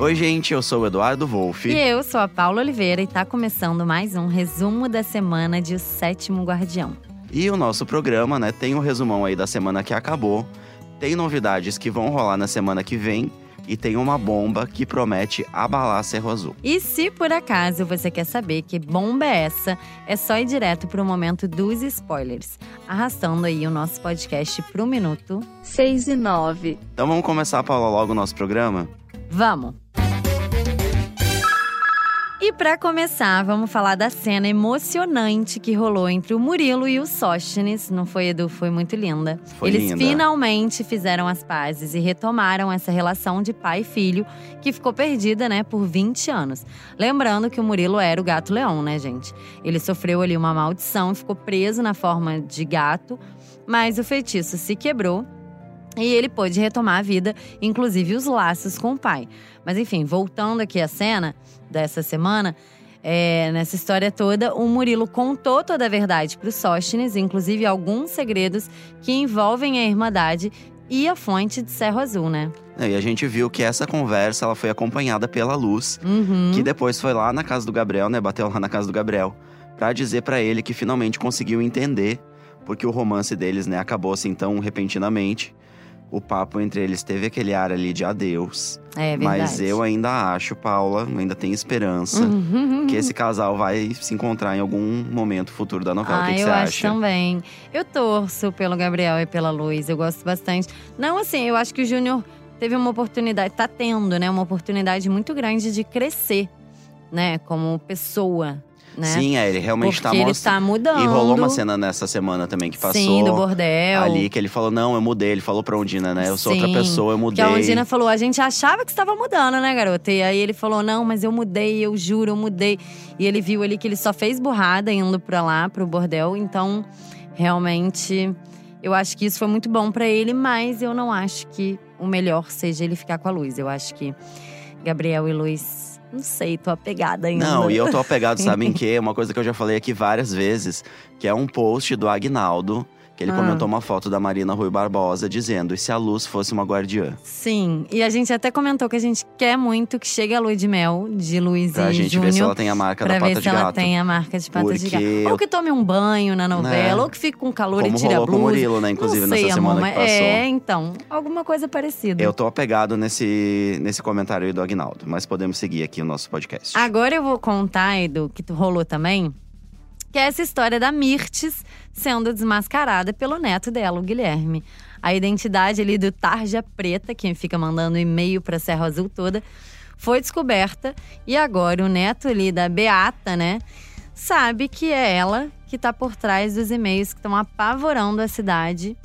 Oi, gente, eu sou o Eduardo Wolff. E eu sou a Paula Oliveira e tá começando mais um resumo da semana de O Sétimo Guardião. E o nosso programa, né, tem um resumão aí da semana que acabou, tem novidades que vão rolar na semana que vem e tem uma bomba que promete abalar Cerro Azul. E se por acaso você quer saber que bomba é essa, é só ir direto pro momento dos spoilers, arrastando aí o nosso podcast pro minuto 6 e 9. Então vamos começar, Paula, logo o nosso programa? Vamos! E para começar, vamos falar da cena emocionante que rolou entre o Murilo e o Sóstenes. Não foi, Edu? Foi muito linda. Foi Eles linda. finalmente fizeram as pazes e retomaram essa relação de pai e filho que ficou perdida, né, por 20 anos. Lembrando que o Murilo era o gato leão, né, gente? Ele sofreu ali uma maldição ficou preso na forma de gato, mas o feitiço se quebrou e ele pôde retomar a vida, inclusive os laços com o pai. Mas enfim, voltando aqui à cena dessa semana, é, nessa história toda, o Murilo contou toda a verdade para o Sóstenes, inclusive alguns segredos que envolvem a Irmandade e a fonte de Cerro Azul, né? E a gente viu que essa conversa ela foi acompanhada pela Luz, Uhum. que depois foi lá na casa do Gabriel, né? Bateu lá na casa do Gabriel, pra dizer pra ele que finalmente conseguiu entender porque o romance deles, né, acabou assim tão repentinamente. O papo entre eles teve aquele ar ali de adeus. É verdade. Mas eu ainda acho, Paula, ainda tenho esperança Uhum. que esse casal vai se encontrar em algum momento futuro da novela. o Ah, que, que eu você acho acha? também. Eu torço pelo Gabriel e pela Luz, eu gosto bastante. Não, assim, eu acho que o Júnior teve uma oportunidade, tá tendo, né? Uma oportunidade muito grande de crescer, né? Como pessoa, né? Sim, é, ele realmente Porque tá ele mostrando. tá mudando. E rolou uma cena nessa semana também que passou. Sim, do bordel. Ali que ele falou: Não, eu mudei. Ele falou pra Ondina, né? Eu sou outra Sim, pessoa, eu mudei. a Ondina falou, a gente achava que estava mudando, né, garota? E aí ele falou, não, mas eu mudei, eu juro, eu mudei. E ele viu ali que ele só fez burrada indo pra lá, pro bordel. Então, realmente, eu acho que isso foi muito bom pra ele. Mas eu não acho que o melhor seja ele ficar com a Luz. Eu acho que Gabriel e Luz, não sei, tô apegada ainda. Não, e eu tô apegado, sabe em quê? Uma coisa que eu já falei aqui várias vezes, que é um post do Agnaldo, que ele Ah. comentou uma foto da Marina Rui Barbosa dizendo: e se a luz fosse uma guardiã? Sim, e a gente até comentou que a gente quer muito que chegue a lua de mel de Luiz Pra e gente Júnior. ver se ela tem a marca Pra da pata ver se de ela gato. tem a marca de patas de Porque gato. eu- Ou que tome um banho na novela, É. ou que fique com calor Como e tire a rolou com o blusa. Murilo, né? Inclusive, sei, nessa amor, semana mas que passou. É, então, alguma coisa parecida. Eu tô apegado nesse, nesse comentário aí do Agnaldo, mas podemos seguir aqui o nosso podcast. Agora eu vou contar, Edu, que tu rolou também, que é essa história da Mirtes sendo desmascarada pelo neto dela, o Guilherme. A identidade ali do Tarja Preta, quem fica mandando e-mail pra Serra Azul toda, foi descoberta. E agora o neto ali da Beata, né, sabe que é ela que tá por trás dos e-mails que estão apavorando a cidade.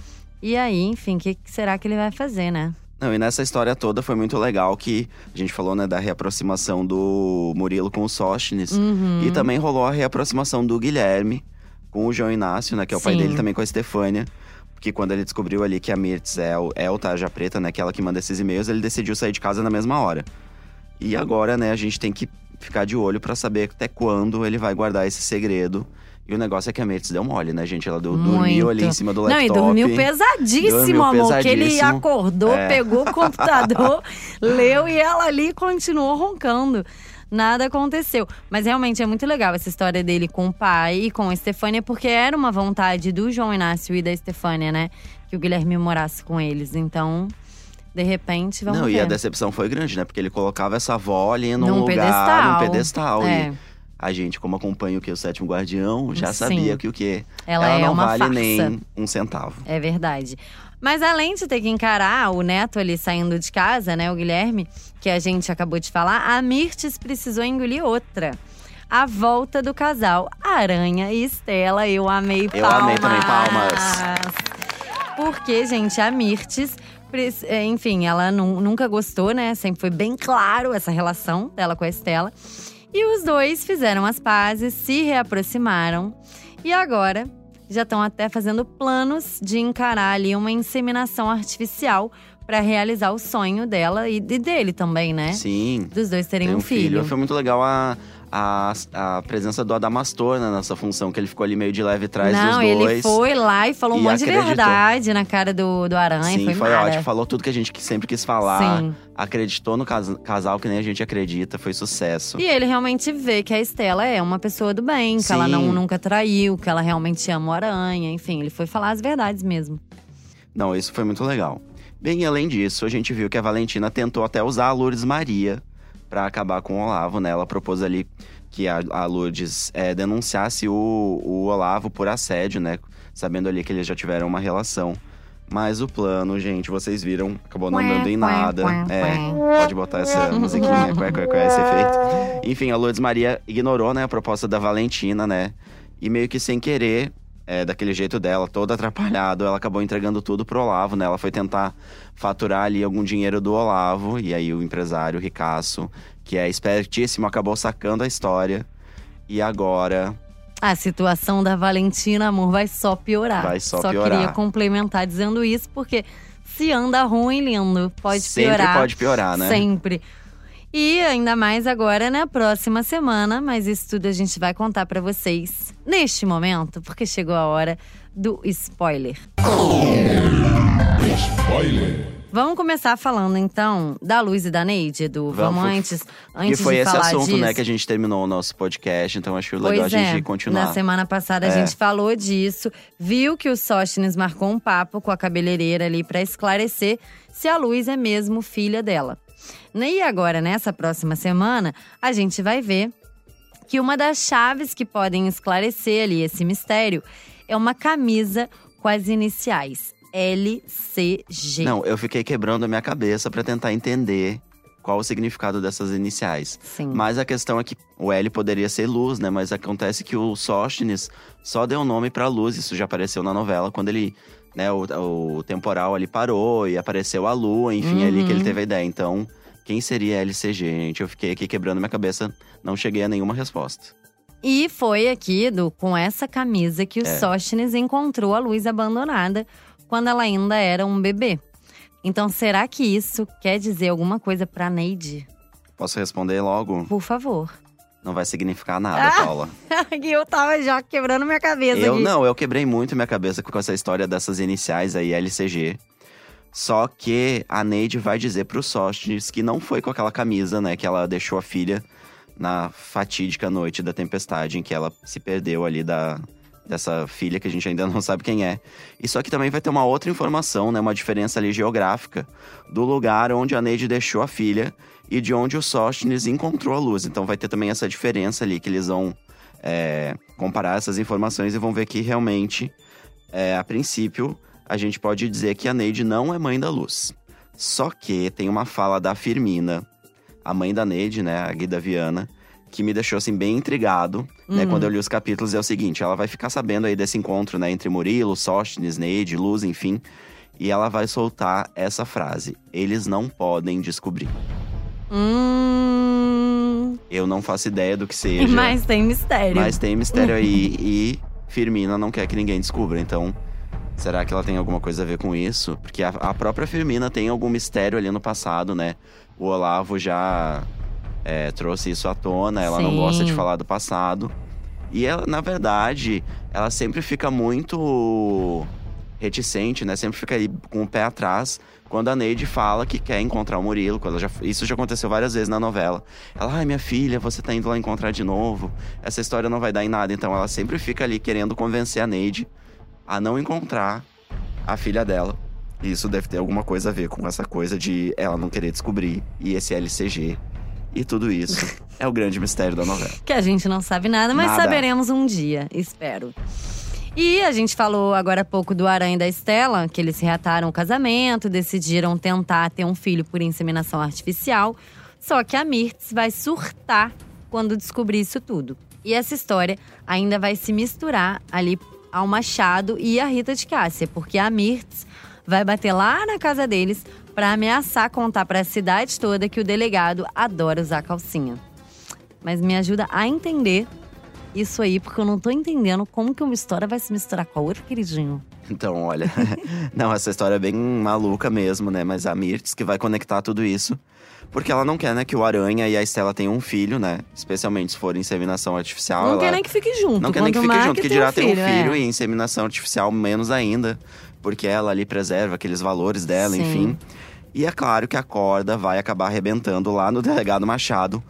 E aí, enfim, o que será que ele vai fazer, né? Não, e nessa história toda foi muito legal que a gente falou, né, da reaproximação do Murilo com o Sóstenes. Uhum. E também rolou a reaproximação do Guilherme com o João Inácio, né, que é o pai Sim. dele também com a Estefânia. Porque quando ele descobriu ali que a Mirtz é o, é o Tarja Preta, né, que é ela que manda esses e-mails, ele decidiu sair de casa na mesma hora. E agora, né, a gente tem que ficar de olho pra saber até quando ele vai guardar esse segredo. E o negócio é que a Mirtz deu mole, né, gente? Ela deu- dormiu ali em cima do Não, laptop. e dormiu pesadíssimo, Dormiu amor. Que ele acordou, É. pegou o computador, leu e ela ali continuou roncando. Nada aconteceu. Mas realmente é muito legal essa história dele com o pai e com a Estefânia, porque era uma vontade do João Inácio e da Estefânia, né? Que o Guilherme morasse com eles. Então, de repente, vamos Não, ver. e a decepção foi grande, né? Porque ele colocava essa avó ali num, Num lugar, pedestal. num pedestal. É. E a gente, como acompanha o que? O Sétimo Guardião, já Sim. sabia que o quê? Ela, é não uma vale farsa. nem um centavo. É verdade. Mas além de ter que encarar o neto ali saindo de casa, né, o Guilherme, que a gente acabou de falar, a Mirtes precisou engolir outra. A volta do casal Aranha e Estela, eu amei Eu palmas. amei também, palmas. Porque, gente, a Mirtes, é, enfim, ela nu- nunca gostou, né? Sempre foi bem claro essa relação dela com a Estela. E os dois fizeram as pazes, se reaproximaram. E agora já estão até fazendo planos de encarar ali uma inseminação artificial pra realizar o sonho dela e de- dele também, né? Sim. Dos dois terem Tem um filho. Foi muito legal a, a, a presença do Adamastor né, nessa função, que ele ficou ali meio de leve atrás Não, dos dois. ele foi lá e falou um e monte de acreditou. verdade na cara do, do Aranha. Sim, foi foi, mara. ótimo. Falou tudo que a gente sempre quis falar. Sim. Acreditou no cas- casal que nem a gente acredita. Foi sucesso. E ele realmente vê que a Estela é uma pessoa do bem, que ela Sim. não, nunca traiu, que ela realmente ama o Aranha. Enfim, ele foi falar as verdades mesmo. Não, isso foi muito legal. Bem, além disso, a gente viu que a Valentina tentou até usar a Lourdes Maria pra acabar com o Olavo, né? Ela propôs ali que a, a Lourdes é, denunciasse o, o Olavo por assédio, né? Sabendo ali que eles já tiveram uma relação. Mas o plano, gente, vocês viram, acabou não dando em nada. É, pode botar essa musiquinha, é esse efeito. Enfim, a Lourdes Maria ignorou, né, a proposta da Valentina, né? E meio que sem querer, é, daquele jeito dela, todo atrapalhado, ela acabou entregando tudo pro Olavo, né? Ela foi tentar faturar ali algum dinheiro do Olavo, e aí o empresário ricaço, que é espertíssimo, acabou sacando a história. E agora A situação da Valentina, amor, vai só piorar. Vai só queria piorar. complementar dizendo isso, porque se anda ruim, lindo, pode sempre piorar. pode piorar, né? Sempre. E ainda mais agora na próxima semana, mas isso tudo a gente vai contar pra vocês neste momento, porque chegou a hora do spoiler. Spoiler. Vamos começar falando então da Luz e da Neide, Edu. Vamos, Vamos, antes, Que antes foi de esse falar assunto, disso. né, que a gente terminou o nosso podcast, então acho legal Pois a gente é, continuar. Na semana passada a É. gente falou disso, viu que o Sóstenes marcou um papo com a cabeleireira ali pra esclarecer se a Luz é mesmo filha dela. E agora, nessa próxima semana, a gente vai ver que uma das chaves que podem esclarecer ali esse mistério é uma camisa com as iniciais LCG. Não, eu fiquei quebrando a minha cabeça pra tentar entender qual o significado dessas iniciais. Sim. Mas a questão é que o L poderia ser luz, né? Mas acontece que o Sóstenes só deu nome pra luz, isso já apareceu na novela, quando ele, né, o, o temporal ali parou e apareceu a lua, enfim, é ali que ele Uhum. teve a ideia. Então, quem seria LCG, gente? Eu fiquei aqui quebrando minha cabeça, não cheguei a nenhuma resposta. E foi aqui, do, com essa camisa, que o É. Sóstenes encontrou a Luz abandonada quando ela ainda era um bebê. Então, será que isso quer dizer alguma coisa pra Neide? Posso responder logo? Por favor. Não vai significar nada, Ah! Paula. Eu tava já quebrando minha cabeça Eu aqui. não, eu quebrei muito minha cabeça com essa história dessas iniciais aí, LCG. Só que a Neide vai dizer pro Sóstenes que não foi com aquela camisa, né, que ela deixou a filha na fatídica noite da tempestade, em que ela se perdeu ali da dessa filha que a gente ainda não sabe quem é. E só que também vai ter uma outra informação, né, uma diferença ali geográfica do lugar onde a Neide deixou a filha e de onde o Sóstenes encontrou a luz. Então vai ter também essa diferença ali que eles vão é, comparar essas informações e vão ver que realmente, é, a princípio, a gente pode dizer que a Neide não é mãe da Luz. Só que tem uma fala da Firmina, a mãe da Neide, né, a Guida Viana, que me deixou assim bem intrigado, né, Uhum. quando eu li os capítulos, é o seguinte, ela vai ficar sabendo aí desse encontro, né, entre Murilo, Sóstenes, Neide, Luz, enfim, e ela vai soltar essa frase: eles não podem descobrir. Hum. Eu não faço ideia do que seja. Mas tem mistério. Mas tem mistério aí e Firmina não quer que ninguém descubra. Então, será que ela tem alguma coisa a ver com isso? Porque a, a própria Firmina tem algum mistério ali no passado, né? O Olavo já é, trouxe isso à tona, ela não Sim. gosta de falar do passado. E ela, na verdade, ela sempre fica muito reticente, né? Sempre fica aí com o pé atrás quando a Neide fala que quer encontrar o Murilo. Quando já, isso já aconteceu várias vezes na novela. Ela, ai, minha filha, você tá indo lá encontrar de novo. Essa história não vai dar em nada. Então ela sempre fica ali querendo convencer a Neide a não encontrar a filha dela. E isso deve ter alguma coisa a ver com essa coisa de ela não querer descobrir e esse LCG. E tudo isso é o grande mistério da novela. Que a gente não sabe nada, mas Nada. saberemos um dia, espero. E a gente falou agora há pouco do Aranha e da Estela, que eles reataram o casamento, decidiram tentar ter um filho por inseminação artificial. Só que a Mirtz vai surtar quando descobrir isso tudo. E essa história ainda vai se misturar ali ao Machado e a Rita de Cássia, porque a Mirtz vai bater lá na casa deles pra ameaçar contar pra cidade toda que o delegado adora usar calcinha. Mas me ajuda a entender isso aí, porque eu não tô entendendo como que uma história vai se misturar com a outra, queridinho. Então, olha, não, essa história é bem maluca mesmo, né? Mas a Mirtz que vai conectar tudo isso. Porque ela não quer, né, que o Aranha e a Estela tenham um filho, né? Especialmente se for inseminação artificial. Não ela... quer nem que fique junto. Não quer nem que fique junto, que dirá ter um filho é. e inseminação artificial menos ainda. Porque ela ali preserva aqueles valores dela, Sim. enfim. E é claro que a corda vai acabar arrebentando lá no delegado Machado.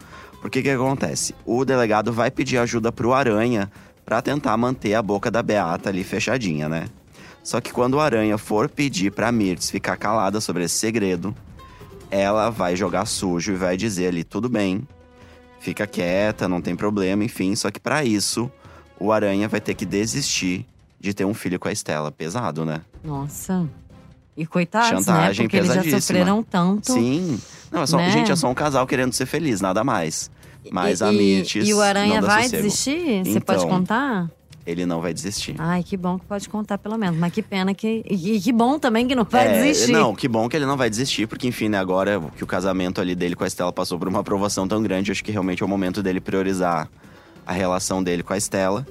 Porque o que acontece? O delegado vai pedir ajuda pro Aranha para tentar manter a boca da Beata ali fechadinha, né? Só que quando o Aranha for pedir pra Mirtz ficar calada sobre esse segredo, ela vai jogar sujo e vai dizer ali: tudo bem, fica quieta, não tem problema, enfim. Só que para isso, o Aranha vai ter que desistir de ter um filho com a Estela. Pesado, né? Nossa. E coitados, Chantagem né? Porque eles já sofreram tanto. Sim. Não, é só, Né? gente, é só um casal querendo ser feliz, nada mais. Mas e, a e- Mirtz E o Aranha vai sossego. desistir? Você Então. pode contar? Ele não vai desistir. Ai, que bom que pode contar pelo menos. Mas que pena que. E, que bom também que não vai É, desistir. Não, que bom que ele não vai desistir, porque enfim, né, agora que o casamento ali dele com a Estela passou por uma aprovação tão grande, acho que realmente é o momento dele priorizar a relação dele com a Estela.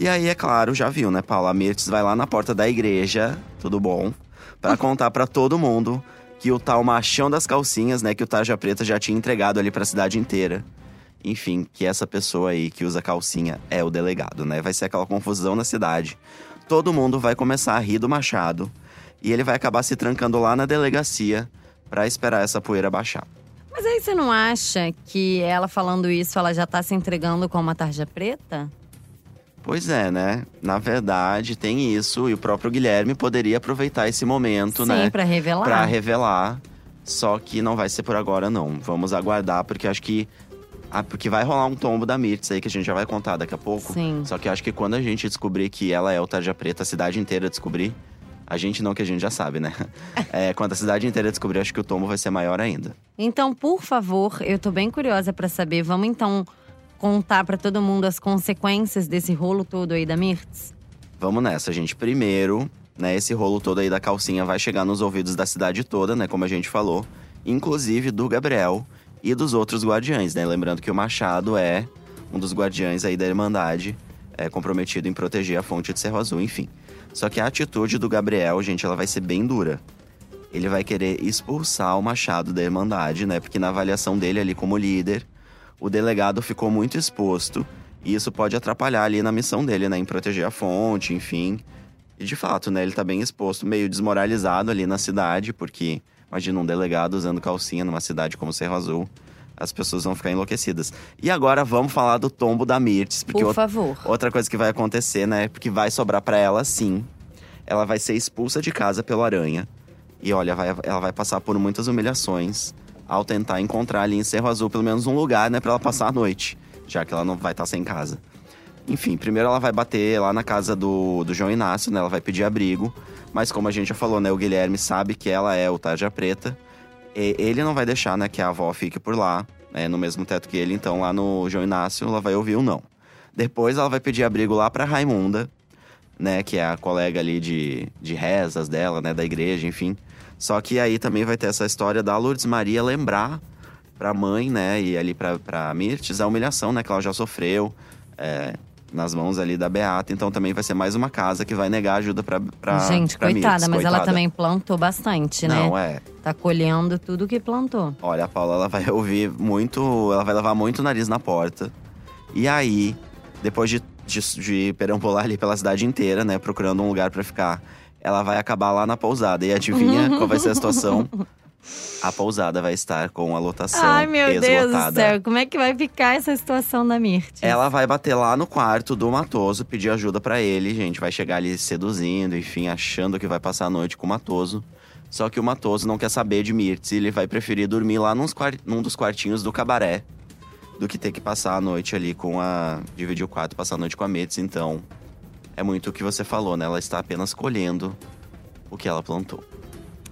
E aí, é claro, já viu, né, Paula? A Mirtz vai lá na porta da igreja, tudo bom, pra contar pra todo mundo que o tal machão das calcinhas, né, que o Tarja Preta já tinha entregado ali pra cidade inteira. Enfim, que essa pessoa aí que usa calcinha é o delegado, né? Vai ser aquela confusão na cidade. Todo mundo vai começar a rir do Machado. E ele vai acabar se trancando lá na delegacia pra esperar essa poeira baixar. Mas aí você não acha que ela falando isso, ela já tá se entregando com uma tarja preta? Pois é, né? Na verdade, tem isso. E o próprio Guilherme poderia aproveitar esse momento, Sim, né? pra revelar. Pra revelar. Só que não vai ser por agora, não. Vamos aguardar, porque acho que. Ah, porque vai rolar um tombo da Mirtz aí, que a gente já vai contar daqui a pouco. Sim. Só que eu acho que quando a gente descobrir que ela é o Tarja Preta, a cidade inteira descobrir. A gente não, que a gente já sabe, né? É, quando a cidade inteira descobrir, acho que o tombo vai ser maior ainda. Então, por favor, eu tô bem curiosa pra saber. Vamos então contar pra todo mundo as consequências desse rolo todo aí da Mirtz? Vamos nessa, gente. Primeiro, né, esse rolo todo aí da calcinha vai chegar nos ouvidos da cidade toda, né, como a gente falou, inclusive do Gabriel e dos outros guardiães, né? Lembrando que o Machado é um dos guardiães aí da Irmandade, é comprometido em proteger a fonte de Cerro Azul, enfim. Só que a atitude do Gabriel, gente, ela vai ser bem dura. Ele vai querer expulsar o Machado da Irmandade, né? Porque na avaliação dele ali como líder, o delegado ficou muito exposto e isso pode atrapalhar ali na missão dele, né? Em proteger a fonte, enfim. E de fato, né? Ele tá bem exposto, meio desmoralizado ali na cidade, porque imagina um delegado usando calcinha numa cidade como Cerro Azul. As pessoas vão ficar enlouquecidas. E agora vamos falar do tombo da Mirtz, porque Por favor. outra coisa que vai acontecer, né? Porque vai sobrar pra ela sim. Ela vai ser expulsa de casa pelo aranha. E olha, vai- ela vai passar por muitas humilhações ao tentar encontrar ali em Cerro Azul pelo menos um lugar, né, pra ela passar a noite, já que ela não vai estar sem casa. Enfim, primeiro ela vai bater lá na casa do, do João Inácio, né? Ela vai pedir abrigo. Mas como a gente já falou, né? O Guilherme sabe que ela é o Tarja Preta. E ele não vai deixar, né, que a avó fique por lá, né, no mesmo teto que ele. Então, lá no João Inácio, ela vai ouvir o não. Depois ela vai pedir abrigo lá pra Raimunda, né? Que é a colega ali de, de rezas dela, né? Da igreja, enfim. Só que aí também vai ter essa história da Lourdes Maria lembrar pra mãe, né? E ali pra, pra Mirtes a humilhação, né? Que ela já sofreu é, nas mãos ali da Beata. Então também vai ser mais uma casa que vai negar ajuda pra, pra Gente, pra coitada, mas ela coitada. também plantou bastante, né? Não, é. Tá colhendo tudo que plantou. Olha, a Paula ela vai ouvir muito. Ela vai levar muito o nariz na porta. E aí, depois de, de, de perambular ali pela cidade inteira, né? Procurando um lugar pra ficar, ela vai acabar lá na pousada. E adivinha qual vai ser a situação? A pousada vai estar com a lotação Ai, meu Deus do esgotada. céu. Como é que vai ficar essa situação da Mirtz? Ela vai bater lá no quarto do Matoso, pedir ajuda pra ele, gente. Vai chegar ali seduzindo, enfim, achando que vai passar a noite com o Matoso. Só que o Matoso não quer saber de Mirtz e ele vai preferir dormir lá num dos quartinhos do cabaré do que ter que passar a noite ali com a. dividir o quarto, passar a noite com a Mirtz. Então, é muito o que você falou, né? Ela está apenas colhendo o que ela plantou.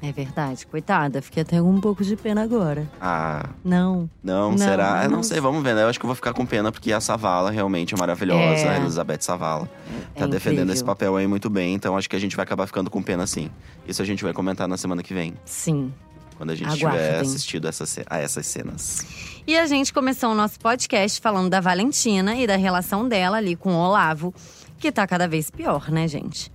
É verdade, coitada. Fiquei até com um pouco de pena agora. Ah, Não. não, Não, será? Não não. sei, vamos ver, né? Eu acho que eu vou ficar com pena porque a Savala realmente é maravilhosa, É. a Elizabeth Savala. É tá defendendo incrível. esse papel aí muito bem, então acho que a gente vai acabar ficando com pena sim. Isso a gente vai comentar na semana que vem, Sim. quando a gente tiver Aguardem. assistido essa, a essas cenas. E a gente começou o nosso podcast falando da Valentina e da relação dela ali com o Olavo, que tá cada vez pior, né, gente?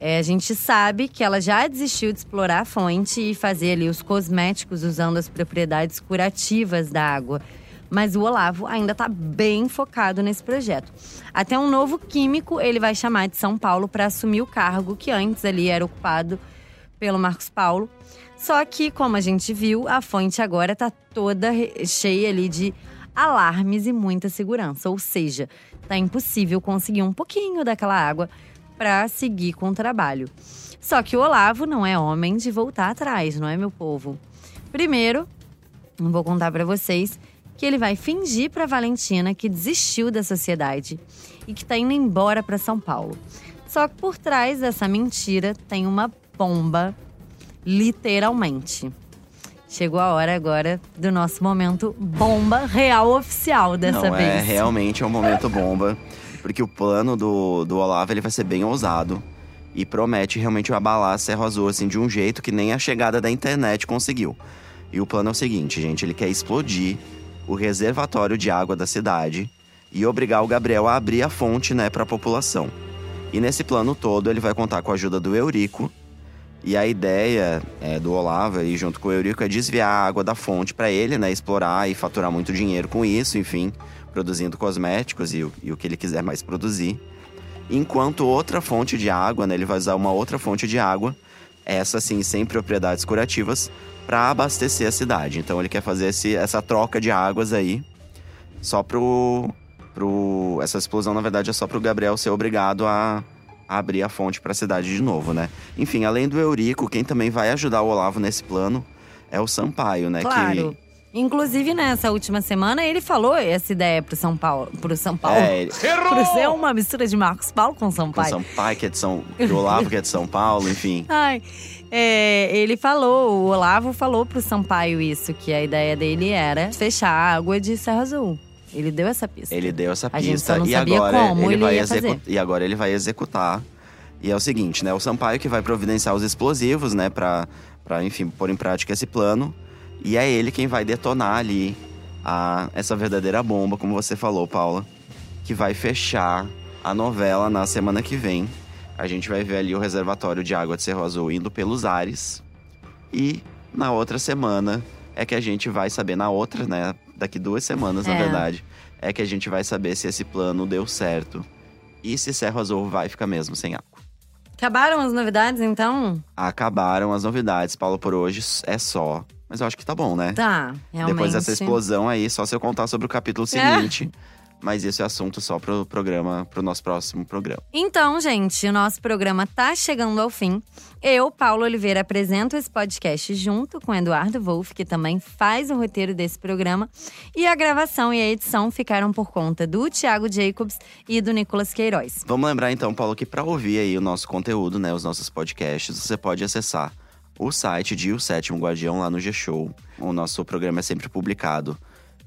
É, a gente sabe que ela já desistiu de explorar a fonte e fazer ali os cosméticos usando as propriedades curativas da água. Mas o Olavo ainda está bem focado nesse projeto. Até um novo químico ele vai chamar de São Paulo para assumir o cargo que antes ali era ocupado pelo Marcos Paulo. Só que, como a gente viu, a fonte agora está toda cheia ali de alarmes e muita segurança. Ou seja, tá impossível conseguir um pouquinho daquela água para seguir com o trabalho. Só que o Olavo não é homem de voltar atrás, não é, meu povo? Primeiro, vou contar para vocês que ele vai fingir para Valentina que desistiu da sociedade e que está indo embora para São Paulo. Só que por trás dessa mentira tem uma bomba, literalmente. Chegou a hora agora do nosso momento bomba real oficial dessa Não, vez. É, realmente é um momento bomba. Porque o plano do, do Olavo ele vai ser bem ousado. E promete realmente abalar a Serra Azul, assim, de um jeito que nem a chegada da internet conseguiu. E o plano é o seguinte, gente: ele quer explodir o reservatório de água da cidade e obrigar o Gabriel a abrir a fonte, né, para a população. E nesse plano todo, ele vai contar com a ajuda do Eurico, e a ideia é, do Olavo e junto com o Eurico é desviar a água da fonte para ele, né, explorar e faturar muito dinheiro com isso, enfim, produzindo cosméticos e, e, o que ele quiser mais produzir. Enquanto outra fonte de água, né, ele vai usar uma outra fonte de água, essa sim sem propriedades curativas, para abastecer a cidade. Então ele quer fazer esse, essa troca de águas aí, só pro, pro essa explosão na verdade é só pro Gabriel ser obrigado a abrir a fonte para a cidade de novo, né? Enfim, além do Eurico, quem também vai ajudar o Olavo nesse plano é o Sampaio, né? Claro. Que... Inclusive, nessa última semana, ele falou essa ideia pro São Paulo. Pro São Paulo. É, ele... pro ser uma mistura de Marcos Paulo com Sampaio. Com Sampaio, que é de São. O Olavo, que é de São Paulo, enfim. Ai. É, ele falou, o Olavo falou pro Sampaio isso, que a ideia dele era fechar a água de Serra Azul. Ele deu essa pista. Ele deu essa pista e agora ele vai executar. E agora ele vai executar. E é o seguinte, né? O Sampaio que vai providenciar os explosivos, né? Pra, pra enfim, pôr em prática esse plano. E é ele quem vai detonar ali a, essa verdadeira bomba, como você falou, Paula. Que vai fechar a novela na semana que vem. A gente vai ver ali o reservatório de água de Cerro Azul indo pelos ares. E na outra semana é que a gente vai saber, na outra, né? Daqui duas semanas, É. na verdade, é que a gente vai saber se esse plano deu certo. E se Cerro Azul vai ficar mesmo sem água. Acabaram as novidades, então? Acabaram as novidades, Paulo, por hoje é só. Mas eu acho que tá bom, né? Tá, realmente. Depois dessa explosão aí, só se eu contar sobre o capítulo seguinte. Mas esse é assunto só pro programa, pro nosso próximo programa. Então, gente, o nosso programa tá chegando ao fim. Eu, Paulo Oliveira, apresento esse podcast junto com Eduardo Wolff, que também faz o roteiro desse programa. E a gravação e a edição ficaram por conta do Thiago Jacobs e do Nicolas Queiroz. Vamos lembrar então, Paulo, que para ouvir aí o nosso conteúdo, né, os nossos podcasts, você pode acessar o site de O Sétimo Guardião lá no G-Show. O nosso programa é sempre publicado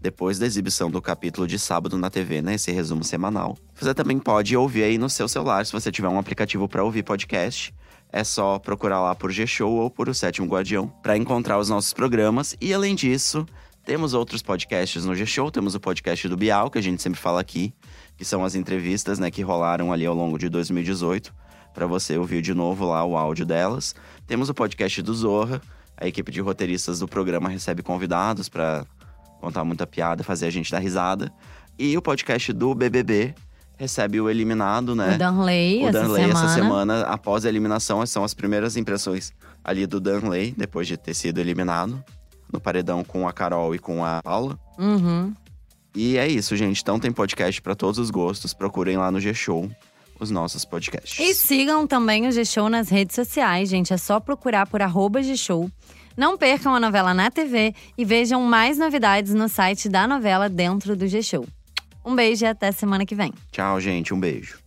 depois da exibição do capítulo de sábado na TV, né? Esse resumo semanal. Você também pode ouvir aí no seu celular, se você tiver um aplicativo para ouvir podcast. É só procurar lá por G-Show ou por O Sétimo Guardião para encontrar os nossos programas. E além disso, temos outros podcasts no G-Show. Temos o podcast do Bial, que a gente sempre fala aqui, que são as entrevistas né, que rolaram ali ao longo de 2018, para você ouvir de novo lá o áudio delas. Temos o podcast do Zorra. A equipe de roteiristas do programa recebe convidados para contar muita piada, fazer a gente dar risada. E o podcast do BBB recebe o eliminado, né? O Danley, O essa Danley semana. essa semana, após a eliminação, são as primeiras impressões ali do Danley, depois de ter sido eliminado. No paredão com a Carol e com a Paula. Uhum. E é isso, gente. Então tem podcast para todos os gostos. Procurem lá no G-Show os nossos podcasts. E sigam também o G-Show nas redes sociais, gente. É só procurar por arroba G-Show. Não percam a novela na TV e vejam mais novidades no site da novela dentro do G-Show. Um beijo e até semana que vem. Tchau, gente. Um beijo.